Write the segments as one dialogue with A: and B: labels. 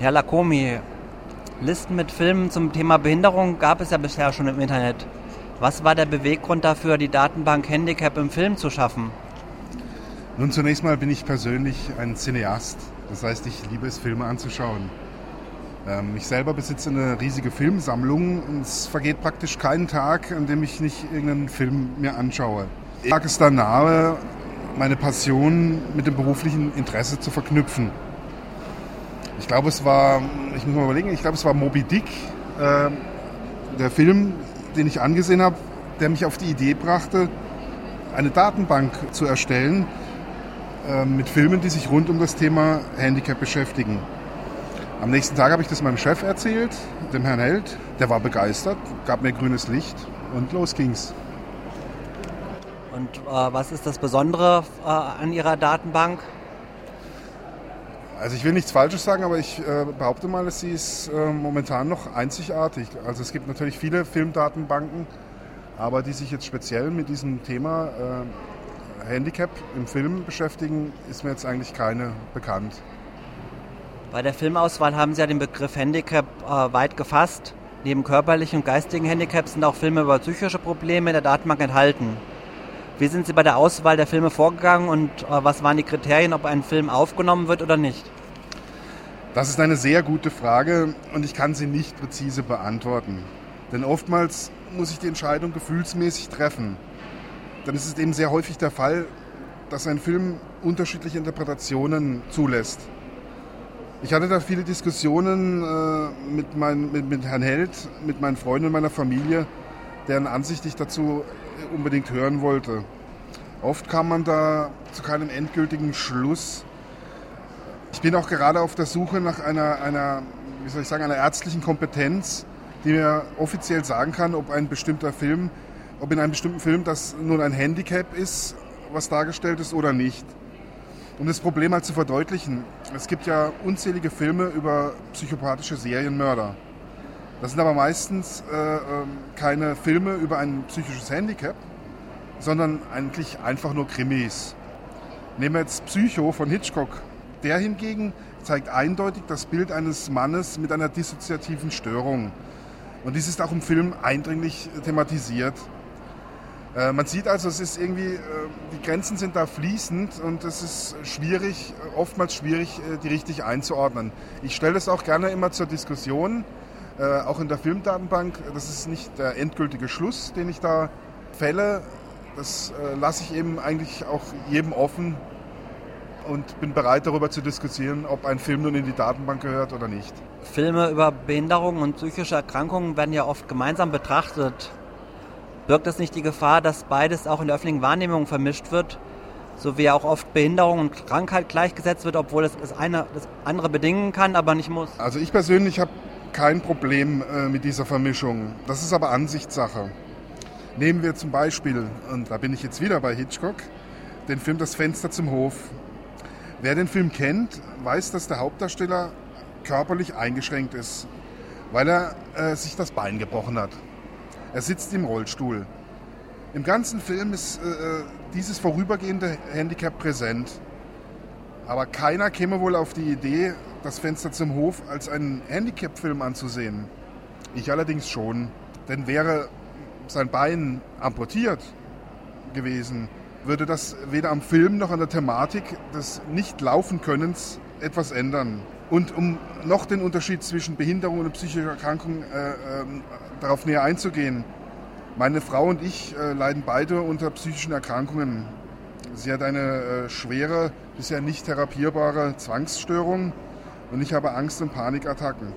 A: Herr Lakomi, Listen mit Filmen zum Thema Behinderung gab es ja bisher schon im Internet. Was war der Beweggrund dafür, die Datenbank Handicap im Film zu schaffen?
B: Nun, zunächst mal bin ich persönlich ein Cineast. Das heißt, ich liebe es, Filme anzuschauen. Ähm, ich selber besitze eine riesige Filmsammlung und es vergeht praktisch keinen Tag, an dem ich nicht irgendeinen Film mir anschaue. Ich lag es da nahe, meine Passion mit dem beruflichen Interesse zu verknüpfen. Ich glaube, es war, ich muss mal überlegen, ich glaube, es war Moby Dick, äh, der Film, den ich angesehen habe, der mich auf die Idee brachte, eine Datenbank zu erstellen äh, mit Filmen, die sich rund um das Thema Handicap beschäftigen. Am nächsten Tag habe ich das meinem Chef erzählt, dem Herrn Held. Der war begeistert, gab mir grünes Licht und los ging's.
A: Und äh, was ist das Besondere äh, an Ihrer Datenbank?
B: Also ich will nichts Falsches sagen, aber ich äh, behaupte mal, dass sie ist äh, momentan noch einzigartig. Also es gibt natürlich viele Filmdatenbanken, aber die sich jetzt speziell mit diesem Thema äh, Handicap im Film beschäftigen, ist mir jetzt eigentlich keine bekannt.
A: Bei der Filmauswahl haben Sie ja den Begriff Handicap äh, weit gefasst. Neben körperlichen und geistigen Handicaps sind auch Filme über psychische Probleme in der Datenbank enthalten. Wie sind Sie bei der Auswahl der Filme vorgegangen und äh, was waren die Kriterien, ob ein Film aufgenommen wird oder nicht?
B: Das ist eine sehr gute Frage und ich kann sie nicht präzise beantworten. Denn oftmals muss ich die Entscheidung gefühlsmäßig treffen. Dann ist es eben sehr häufig der Fall, dass ein Film unterschiedliche Interpretationen zulässt. Ich hatte da viele Diskussionen äh, mit, mein, mit, mit Herrn Held, mit meinen Freunden und meiner Familie, deren Ansicht ich dazu unbedingt hören wollte. Oft kam man da zu keinem endgültigen Schluss. Ich bin auch gerade auf der Suche nach einer, einer, wie soll ich sagen, einer ärztlichen Kompetenz, die mir offiziell sagen kann, ob ein bestimmter Film, ob in einem bestimmten Film das nun ein Handicap ist, was dargestellt ist oder nicht. Um das Problem halt zu verdeutlichen, es gibt ja unzählige Filme über psychopathische Serienmörder. Das sind aber meistens äh, ähm, keine Filme über ein psychisches Handicap, sondern eigentlich einfach nur Krimis. Nehmen wir jetzt Psycho von Hitchcock. Der hingegen zeigt eindeutig das Bild eines Mannes mit einer dissoziativen Störung. Und dies ist auch im Film eindringlich thematisiert. Äh, man sieht also, es ist irgendwie, äh, die Grenzen sind da fließend und es ist schwierig, oftmals schwierig, äh, die richtig einzuordnen. Ich stelle das auch gerne immer zur Diskussion äh, auch in der Filmdatenbank. Das ist nicht der endgültige Schluss, den ich da fälle. Das äh, lasse ich eben eigentlich auch jedem offen und bin bereit darüber zu diskutieren, ob ein Film nun in die Datenbank gehört oder nicht.
A: Filme über Behinderungen und psychische Erkrankungen werden ja oft gemeinsam betrachtet. Birgt es nicht die Gefahr, dass beides auch in der öffentlichen Wahrnehmung vermischt wird, so wie auch oft Behinderung und Krankheit gleichgesetzt wird, obwohl es das eine das andere bedingen kann, aber nicht muss?
B: Also ich persönlich habe kein Problem äh, mit dieser Vermischung. Das ist aber Ansichtssache. Nehmen wir zum Beispiel, und da bin ich jetzt wieder bei Hitchcock, den Film Das Fenster zum Hof. Wer den Film kennt, weiß, dass der Hauptdarsteller körperlich eingeschränkt ist, weil er äh, sich das Bein gebrochen hat. Er sitzt im Rollstuhl. Im ganzen Film ist äh, äh dieses vorübergehende Handicap präsent. Aber keiner käme wohl auf die Idee, das Fenster zum Hof als einen Handicap-Film anzusehen. Ich allerdings schon. Denn wäre sein Bein amputiert gewesen, würde das weder am Film noch an der Thematik des Nicht-Laufen-Könnens etwas ändern. Und um noch den Unterschied zwischen Behinderung und psychischer Erkrankung äh, äh, darauf näher einzugehen, meine Frau und ich äh, leiden beide unter psychischen Erkrankungen. Sie hat eine äh, schwere, bisher nicht therapierbare Zwangsstörung und ich habe Angst- und Panikattacken.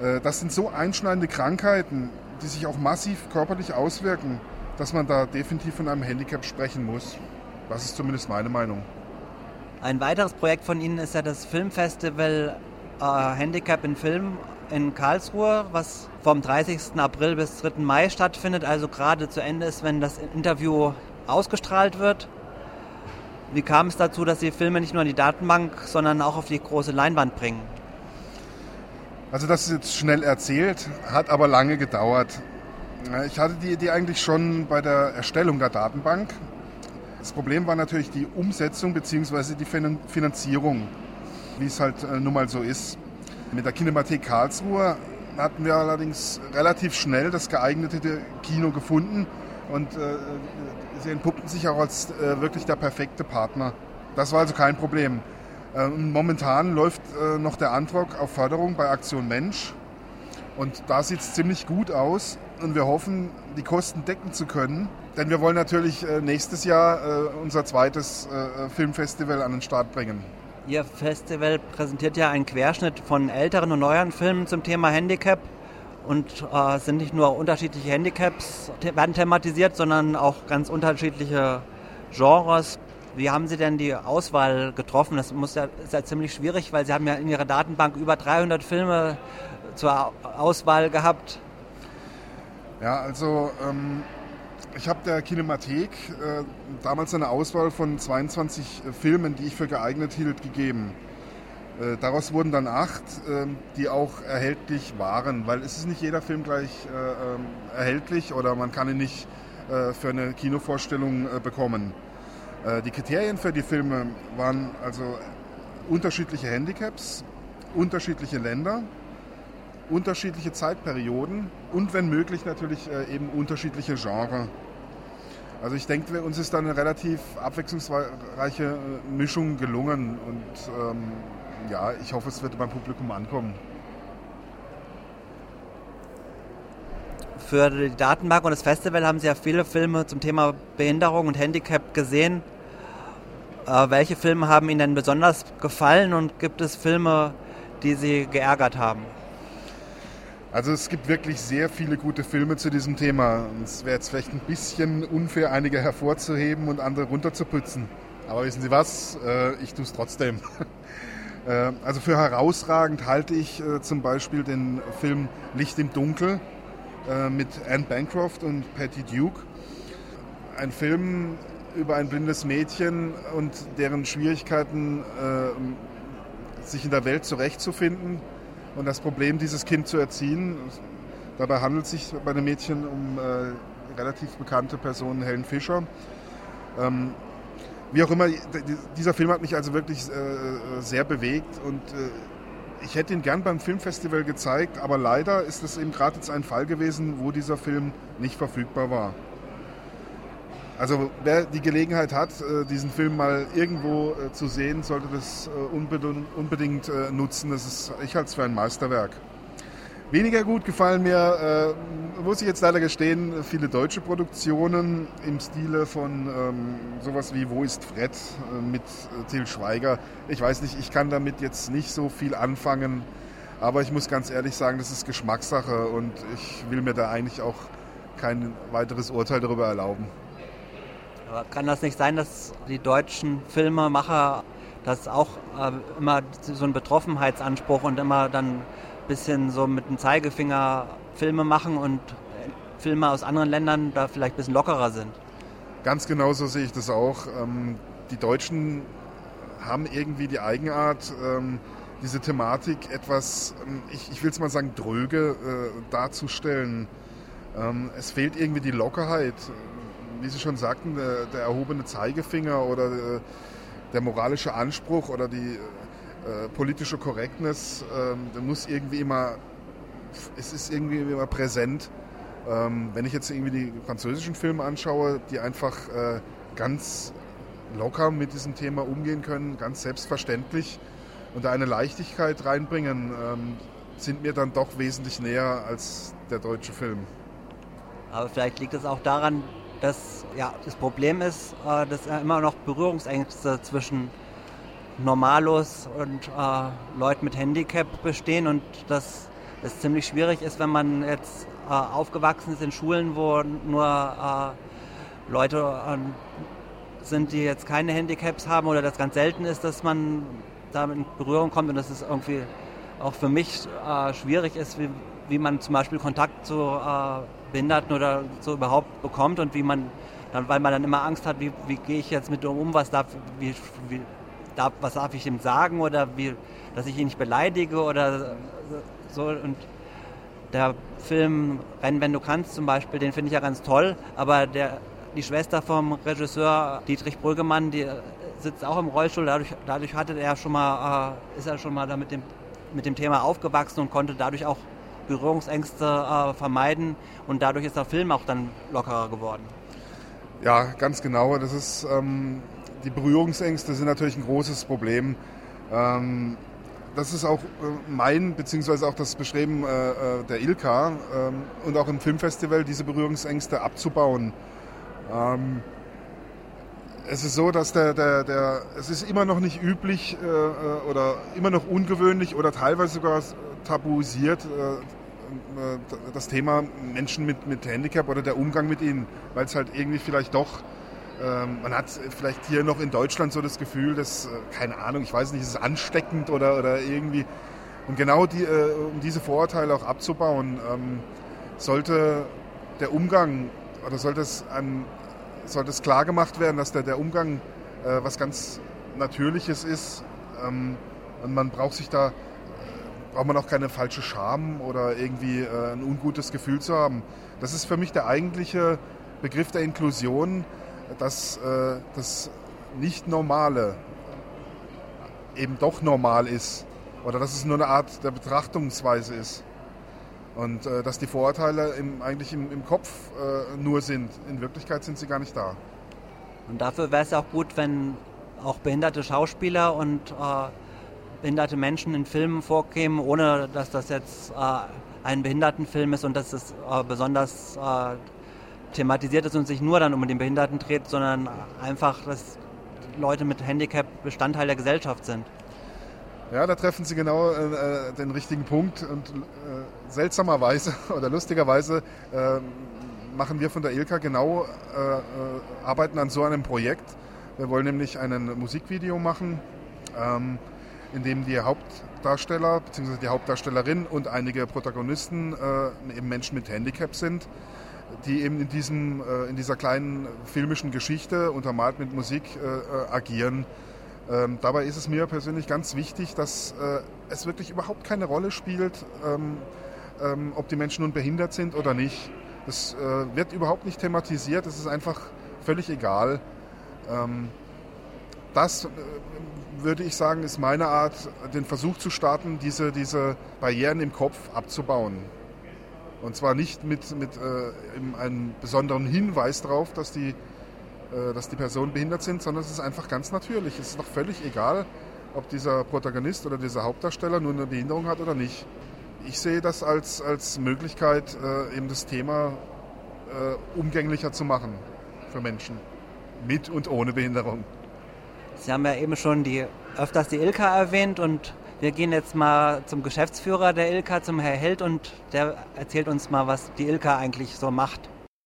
B: Äh, das sind so einschneidende Krankheiten, die sich auch massiv körperlich auswirken, dass man da definitiv von einem Handicap sprechen muss. Das ist zumindest meine Meinung.
A: Ein weiteres Projekt von Ihnen ist ja das Filmfestival äh, Handicap in Film in Karlsruhe, was vom 30. April bis 3. Mai stattfindet, also gerade zu Ende ist, wenn das Interview ausgestrahlt wird. Wie kam es dazu, dass Sie Filme nicht nur in die Datenbank, sondern auch auf die große Leinwand bringen?
B: Also das ist jetzt schnell erzählt, hat aber lange gedauert. Ich hatte die Idee eigentlich schon bei der Erstellung der Datenbank. Das Problem war natürlich die Umsetzung bzw. die Finanzierung, wie es halt äh, nun mal so ist. Mit der Kinemathek Karlsruhe hatten wir allerdings relativ schnell das geeignete Kino gefunden und äh, sie entpuppten sich auch als äh, wirklich der perfekte Partner. Das war also kein Problem. Äh, momentan läuft äh, noch der Antrag auf Förderung bei Aktion Mensch und da sieht es ziemlich gut aus und wir hoffen, die Kosten decken zu können. Denn wir wollen natürlich äh, nächstes Jahr äh, unser zweites Filmfestival an den Start bringen.
A: Ihr Festival präsentiert ja einen Querschnitt von älteren und neueren Filmen zum Thema Handicap und äh, sind nicht nur unterschiedliche Handicaps werden thematisiert, sondern auch ganz unterschiedliche Genres. Wie haben Sie denn die Auswahl getroffen? Das muss ja, ist ja ziemlich schwierig, weil Sie haben ja in Ihrer Datenbank über 300 Filme zur Auswahl gehabt.
B: Ja, also ähm, ich habe der Kinemathek äh, damals eine Auswahl von 22 äh, Filmen, die ich für geeignet hielt, gegeben. Äh, daraus wurden dann acht, ähm, die auch erhältlich waren, weil es ist nicht jeder Film gleich äh, ähm, erhältlich oder man kann ihn nicht äh, für eine Kinovorstellung bekommen. die Kriterien für die Filme waren also unterschiedliche Handicaps, unterschiedliche Länder, unterschiedliche Zeitperioden und wenn möglich natürlich eben unterschiedliche Genres. Also ich denke, uns ist da eine relativ abwechslungsreiche Mischung gelungen und ähm, ja, ich hoffe, es wird beim Publikum ankommen.
A: Für die Datenbank und das Festival haben Sie ja viele Filme zum Thema Behinderung und Handicap gesehen. Äh, welche Filme haben Ihnen denn besonders gefallen und gibt es Filme, die Sie geärgert haben?
B: Also es gibt wirklich sehr viele gute Filme zu diesem Thema. Es wäre jetzt vielleicht ein bisschen unfair, einige hervorzuheben und andere runterzuputzen. Aber wissen Sie was? Äh, ich tue es trotzdem. Äh, also für herausragend halte ich äh, zum Beispiel den Film Licht im Dunkel mit Anne Bancroft und Patty Duke. Ein Film über ein blindes Mädchen und deren Schwierigkeiten, sich in der Welt zurechtzufinden und das Problem, dieses Kind zu erziehen. Dabei handelt es sich bei dem Mädchen um äh, relativ bekannte Person, Helen Fischer. Wie auch immer, dieser Film hat mich also wirklich äh, sehr bewegt und äh, ich hätte ihn gern beim Filmfestival gezeigt, aber leider ist es eben gerade jetzt ein Fall gewesen, wo dieser Film nicht verfügbar war. Also wer die Gelegenheit hat, äh, diesen Film mal irgendwo äh, zu sehen, sollte das äh, unbedingt nutzen. Das ist, ich halte es für ein Meisterwerk. Weniger gut gefallen mir, äh, muss ich jetzt leider gestehen, viele deutsche Produktionen im Stile von ähm, sowas wie Wo ist Fred äh, mit Till Schweiger. Ich weiß nicht, ich kann damit jetzt nicht so viel anfangen, aber ich muss ganz ehrlich sagen, das ist Geschmackssache und ich will mir da eigentlich auch kein weiteres Urteil darüber erlauben.
A: Aber kann das nicht sein, dass die deutschen Filmemacher das auch äh, immer so einen Betroffenheitsanspruch und immer dann bisschen so mit dem Zeigefinger Filme machen und Filme aus anderen Ländern da vielleicht ein bisschen lockerer sind?
B: Ganz genau so sehe ich das auch. Ähm, die Deutschen haben irgendwie die Eigenart, ähm, diese Thematik etwas, ähm, ich, will es mal sagen, dröge äh, darzustellen. es fehlt irgendwie die Lockerheit wie Sie schon sagten, der, erhobene Zeigefinger oder der, der, moralische Anspruch oder die äh, politische Korrektness, äh, der muss irgendwie immer, es ist irgendwie immer präsent. Ähm, wenn ich jetzt irgendwie die französischen Filme anschaue, die einfach äh, ganz locker mit diesem Thema umgehen können, ganz selbstverständlich und da eine Leichtigkeit reinbringen, ähm, sind mir dann doch wesentlich näher als der deutsche Film.
A: Aber vielleicht liegt es auch daran, dass ja, das Problem ist, äh, dass immer noch Berührungsängste zwischen Normalos und äh, Leuten mit Handicap bestehen und dass es ziemlich schwierig ist, wenn man jetzt äh, aufgewachsen ist in Schulen, wo nur äh, Leute ähm, sind, die jetzt keine Handicaps haben oder das ganz selten ist, dass man da in Berührung kommt und dass es irgendwie auch für mich äh, schwierig ist, wie, wie man zum Beispiel Kontakt zu äh, Behinderten oder so überhaupt bekommt und wie man dann, weil man dann immer Angst hat, wie, wie gehe ich jetzt mit um, was darf, wie, wie, darf, was darf ich ihm sagen oder wie, dass ich ihn nicht beleidige oder so und der Film Renn, wenn du kannst zum Beispiel, den finde ich ja ganz toll, aber der, die Schwester vom Regisseur Dietrich Brüggemann, die sitzt auch im Rollstuhl, dadurch, dadurch hatte er schon mal, äh, ist er schon mal da mit dem mit dem Thema aufgewachsen und konnte dadurch auch Berührungsängste äh, vermeiden und dadurch ist der Film auch dann lockerer geworden.
B: Ja, ganz genau. Das ist, ähm, die Berührungsängste sind natürlich ein großes Problem. Ähm, das ist auch äh, mein, beziehungsweise auch das Bestreben äh, äh der ILKA ähm, und auch im Filmfestival, diese Berührungsängste abzubauen. Ähm, es ist so, dass der, der, der, es ist immer noch nicht üblich äh, äh oder immer noch ungewöhnlich oder teilweise sogar tabuisiert, äh, das Thema Menschen mit, mit Handicap oder der Umgang mit ihnen, weil es halt irgendwie vielleicht doch man hat vielleicht hier noch in Deutschland so das Gefühl, dass, äh, keine Ahnung, ich weiß nicht, ist es ansteckend oder, oder irgendwie. Und genau die, äh, um diese Vorurteile auch abzubauen, ähm, sollte der Umgang oder sollte es, an, sollte es klar gemacht werden, dass der, der Umgang äh, was ganz Natürliches ist. Ähm, und man braucht sich da, braucht man auch keine falsche Scham oder irgendwie ein ungutes Gefühl zu haben. Das ist für mich der eigentliche Begriff der Inklusion, dass äh, das Nicht-Normale eben doch normal ist oder dass es nur eine Art der Betrachtungsweise ist. Und äh, dass die Vorurteile im, eigentlich im, im Kopf äh, nur sind. In Wirklichkeit sind sie gar nicht da.
A: Und dafür wäre es auch gut, wenn auch behinderte Schauspieler und äh, behinderte Menschen in Filmen vorkämen, ohne dass das jetzt äh, ein Behindertenfilm ist und dass es äh, besonders äh, thematisiert ist und sich nur dann um den Behinderten dreht, sondern einfach, dass Leute mit Handicap Bestandteil der Gesellschaft sind.
B: Ja, da treffen Sie genau äh, den richtigen Punkt und äh, seltsamerweise oder lustigerweise äh, machen wir von der ILKA genau, äh, äh, arbeiten an so einem Projekt. Wir wollen nämlich ein Musikvideo machen, ähm, in dem die Hauptdarsteller bzw. die Hauptdarstellerin und einige Protagonisten äh, eben Menschen mit Handicap sind die eben in, diesem, äh, in dieser kleinen filmischen Geschichte untermalt mit Musik äh, äh, agieren. Ähm, dabei ist es mir persönlich ganz wichtig, dass äh, es wirklich überhaupt keine Rolle spielt, ähm, ähm, ob die Menschen nun behindert sind oder nicht. Das äh, wird überhaupt nicht thematisiert, es ist einfach völlig egal. Ähm, das äh, würde ich sagen, ist meine Art, den Versuch zu starten, diese, diese Barrieren im Kopf abzubauen. Und zwar nicht mit, mit äh, einem besonderen Hinweis darauf, dass die, äh, dass die Personen behindert sind, sondern es ist einfach ganz natürlich. Es ist doch völlig egal, ob dieser Protagonist oder dieser Hauptdarsteller nur eine Behinderung hat oder nicht. Ich sehe das als, als Möglichkeit, äh, eben das Thema äh, umgänglicher zu machen für Menschen mit und ohne Behinderung.
A: Sie haben ja eben schon die, öfters die Ilka erwähnt und wir gehen jetzt mal zum Geschäftsführer der Ilka, zum Herr Held, und der erzählt uns mal, was die Ilka eigentlich so macht.